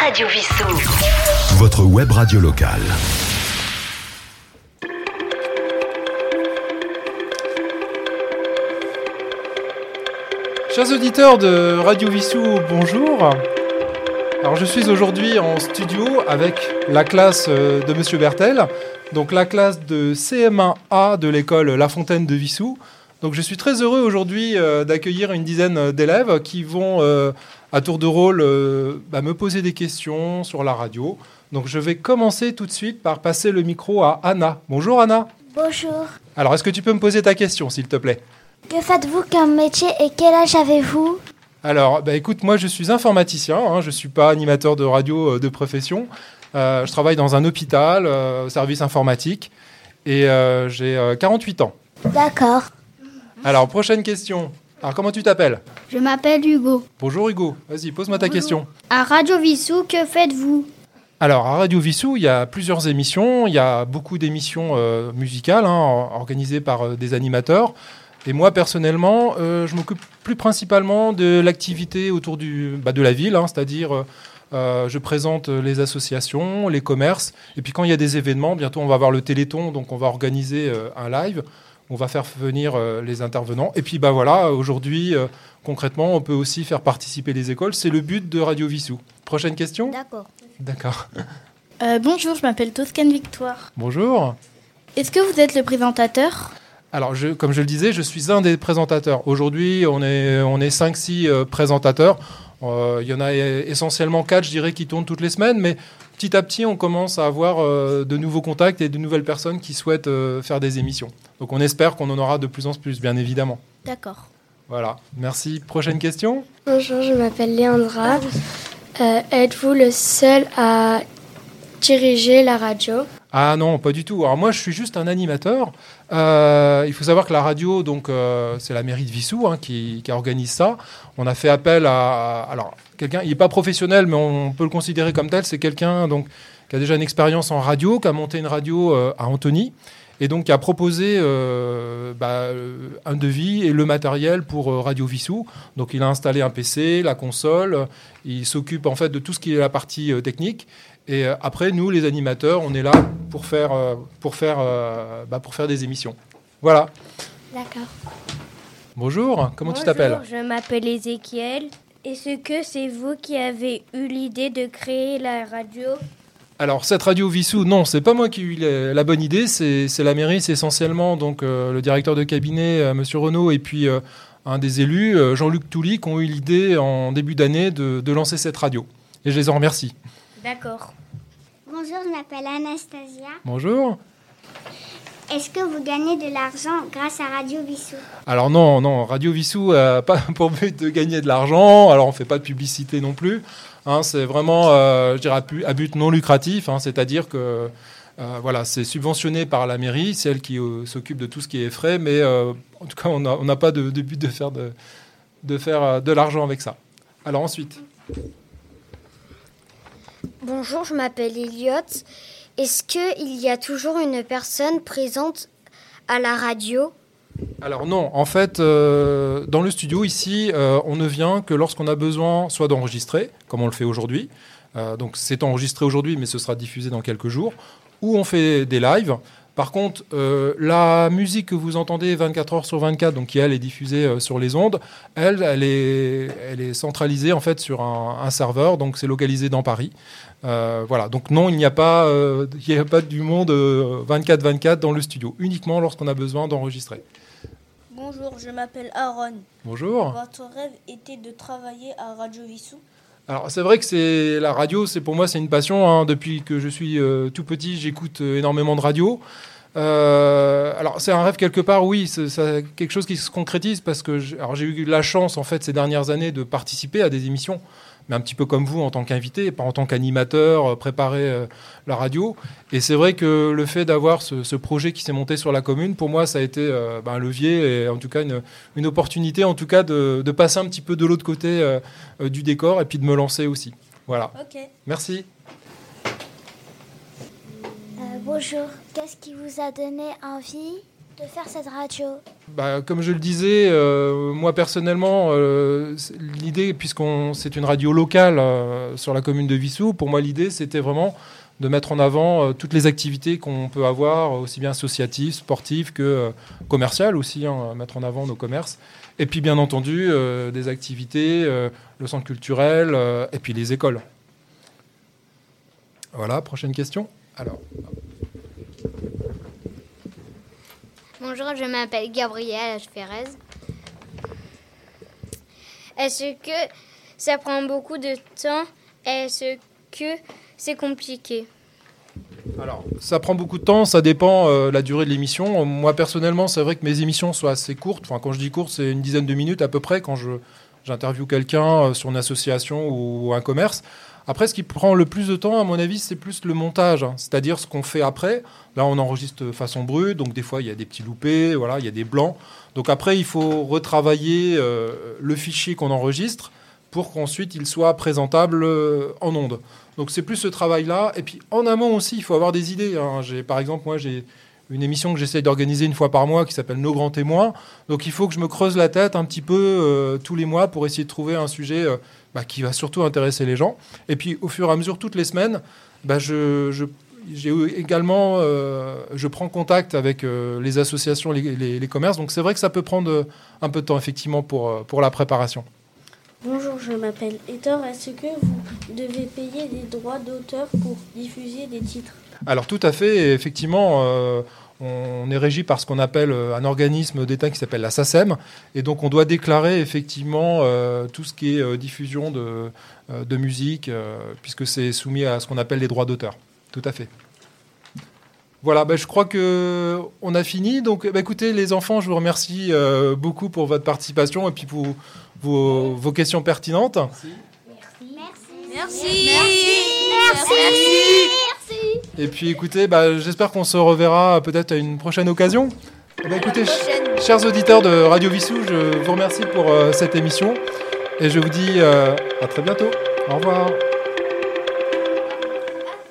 Radio Vissou. Votre web radio locale. Chers auditeurs de Radio Vissou, bonjour. Alors je suis aujourd'hui en studio avec la classe euh, de Monsieur Bertel, donc la classe de CM1A de l'école La Fontaine de Vissou. Donc je suis très heureux aujourd'hui euh, d'accueillir une dizaine d'élèves qui vont euh, à tour de rôle bah, me poser des questions sur la radio. Donc je vais commencer tout de suite par passer le micro à Anna. Bonjour Anna. Bonjour. Alors est-ce que tu peux me poser ta question s'il te plaît? Que faites-vous comme métier et quel âge avez-vous? Alors, bah, écoute, moi je suis informaticien, hein, je ne suis pas animateur de radio euh, de profession. Euh, je travaille dans un hôpital, euh, service informatique, et euh, j'ai euh, 48 ans. D'accord. Alors, prochaine question. Alors, comment tu t'appelles? Je m'appelle Hugo. Bonjour Hugo, vas-y, pose-moi ta question. À Radio Vissou, que faites-vous? Alors, à Radio Vissou, il y a plusieurs émissions. Il y a beaucoup d'émissions euh, musicales hein, or- organisées par euh, des animateurs. Et moi, personnellement, euh, je m'occupe plus principalement de l'activité autour du, bah, de la ville, hein, c'est-à-dire je présente les associations, les commerces. Et puis quand il y a des événements, bientôt on va avoir le Téléthon, donc on va organiser euh, un live. On va faire venir euh, les intervenants. Et puis bah voilà, aujourd'hui, euh, concrètement, on peut aussi faire participer les écoles. C'est le but de Radio Vissou. Prochaine question? D'accord. D'accord. Euh, Bonjour, je m'appelle Toscane Victoire. Bonjour. Est-ce que vous êtes le présentateur? Alors, je, comme je le disais, je suis un des présentateurs. Aujourd'hui, on est, on est 5-6 euh, présentateurs. Euh, Il y en a essentiellement 4, je dirais, qui tournent toutes les semaines, mais petit à petit, on commence à avoir euh, de nouveaux contacts et de nouvelles personnes qui souhaitent euh, faire des émissions. Donc, on espère qu'on en aura de plus en plus, bien évidemment. D'accord. Voilà, merci. Prochaine question? Bonjour, je m'appelle Léandra. Euh, Êtes-vous le seul à diriger la radio? Ah non, pas du tout. Alors moi, je suis juste un animateur. Euh, il faut savoir que la radio, euh, c'est la mairie de Vissou hein, qui, organise ça. On a fait appel à, alors quelqu'un. Il n'est pas professionnel, mais on peut le considérer comme tel. C'est quelqu'un qui a déjà une expérience en radio, qui a monté une radio euh, à Antony. Et donc, a proposé euh, bah, euh, un devis et le matériel pour euh, Radio Vissou. Donc, il a installé un PC, la console. Il s'occupe en fait de tout ce qui est la partie euh, technique. Et après, nous, les animateurs, on est là pour faire, pour faire, bah, pour faire des émissions. Voilà. D'accord. Bonjour, comment tu t'appelles? Je m'appelle Ézéchiel. Est-ce que c'est vous qui avez eu l'idée de créer la radio? Alors, cette radio Vissou, non, c'est pas moi qui ai eu la, la bonne idée, c'est c'est la mairie, c'est essentiellement donc, euh, le directeur de cabinet, euh, Monsieur Renaud, et puis euh, un des élus, euh, Jean-Luc Touly, qui ont eu l'idée en début d'année de, de lancer cette radio. Et je les en remercie. D'accord. Bonjour, je m'appelle Anastasia. Bonjour. Est-ce que vous gagnez de l'argent grâce à Radio Vissou? Alors non, non, Radio Vissou n'a pas pour but de gagner de l'argent. Alors on fait pas de publicité non plus. Hein, c'est vraiment, euh, je dirais, à but non lucratif. hein, C'est-à-dire que euh, voilà, c'est subventionné par la mairie, c'est elle qui euh, s'occupe de tout ce qui est frais. Mais euh, en tout cas, on n'a on n'a pas de, de but de faire de, de faire euh, de l'argent avec ça. Alors ensuite, Bonjour, je m'appelle Elliot. Est-ce qu'il y a toujours une personne présente à la radio? Alors non, en fait, euh, dans le studio ici, euh, on ne vient que lorsqu'on a besoin soit d'enregistrer, comme on le fait aujourd'hui. Euh, donc c'est enregistré aujourd'hui, mais ce sera diffusé dans quelques jours. Ou on fait des lives. Par contre, euh, la musique que vous entendez 24 heures sur 24, donc qui elle est diffusée euh, sur les ondes, elle, elle est, elle est centralisée en fait sur un, un serveur, donc c'est localisé dans Paris. Euh, voilà. Donc non, il n'y a pas, il n'y a pas du monde 24-24 dans le studio, uniquement lorsqu'on a besoin d'enregistrer. Bonjour, je m'appelle Aaron. Bonjour. Votre rêve était de travailler à Radio Vissou Alors c'est vrai que c'est la radio, c'est pour moi c'est une passion. hein. Depuis que je suis euh, tout petit, j'écoute euh, énormément de radio. Euh, alors c'est un rêve quelque part, oui, c'est quelque chose qui se concrétise parce que j'ai eu la chance en fait ces dernières années de participer à des émissions, mais un petit peu comme vous en tant qu'invité, pas en tant qu'animateur, euh, préparer euh, la radio. Et c'est vrai que le fait d'avoir ce, ce projet qui s'est monté sur la commune, pour moi ça a été euh, ben, un levier et en tout cas une, une opportunité en tout cas de, de passer un petit peu de l'autre côté euh, du décor et puis de me lancer aussi. Voilà. Merci. Euh, Bonjour, qu'est-ce qui vous a donné envie de faire cette radio? Bah, Comme je le disais, euh, moi personnellement, euh, l'idée, puisqu'on c'est une radio locale euh, sur la commune de Vissou, pour moi l'idée c'était vraiment de mettre en avant toutes les activités qu'on peut avoir, aussi bien associatives, sportives que commerciales aussi, hein, mettre en avant nos commerces. Et puis bien entendu, des activités, le centre culturel et puis les écoles. Voilà, prochaine question. Alors. Bonjour, je m'appelle Gabrielle Ferrez. Est-ce que ça prend beaucoup de temps? Est-ce que c'est compliqué? Alors, ça prend beaucoup de temps, ça dépend euh, la durée de l'émission. Moi, personnellement, c'est vrai que mes émissions sont assez courtes. Enfin, quand je dis courte, c'est une dizaine de minutes à peu près quand je, j'interviewe quelqu'un euh, sur une association ou un commerce. Après, ce qui prend le plus de temps, à mon avis, c'est plus le montage, hein. c'est-à-dire ce qu'on fait après. Là, on enregistre façon brute, donc des fois, il y a des petits loupés, voilà, il y a des blancs. Donc après, il faut retravailler euh, le fichier qu'on enregistre pour qu'ensuite il soit présentable euh, en ondes. Donc c'est plus ce travail-là. Et puis en amont aussi, il faut avoir des idées. Hein. Par exemple, moi, j'ai une émission que j'essaie d'organiser une fois par mois qui s'appelle Nos grands témoins. Donc il faut que je me creuse la tête un petit peu euh, tous les mois pour essayer de trouver un sujet bah, qui va surtout intéresser les gens. Et puis au fur et à mesure, toutes les semaines, bah, euh, je prends contact avec euh, les associations, les, commerces. Donc c'est vrai que ça peut prendre euh, un peu de temps effectivement pour, la préparation. Bonjour, je m'appelle Hector. Est-ce que vous devez payer des droits d'auteur pour diffuser des titres? Alors tout à fait, effectivement on est régi par ce qu'on appelle euh, un organisme d'État qui s'appelle la SACEM. Et donc, on doit déclarer effectivement euh, tout ce qui est euh, diffusion de, de musique, puisque c'est soumis à ce qu'on appelle les droits d'auteur. Tout à fait. Voilà, ben, je crois que on a fini. Donc, ben, écoutez, les enfants, je vous remercie beaucoup pour votre participation et puis pour vos, vos questions pertinentes. Merci. Merci. Merci. Merci. Et puis écoutez, bah, j'espère qu'on se reverra peut-être à une prochaine occasion. Eh ben, écoutez, chers auditeurs de Radio Vissou, je vous remercie pour euh, cette émission et je vous dis euh, à très bientôt. Au revoir.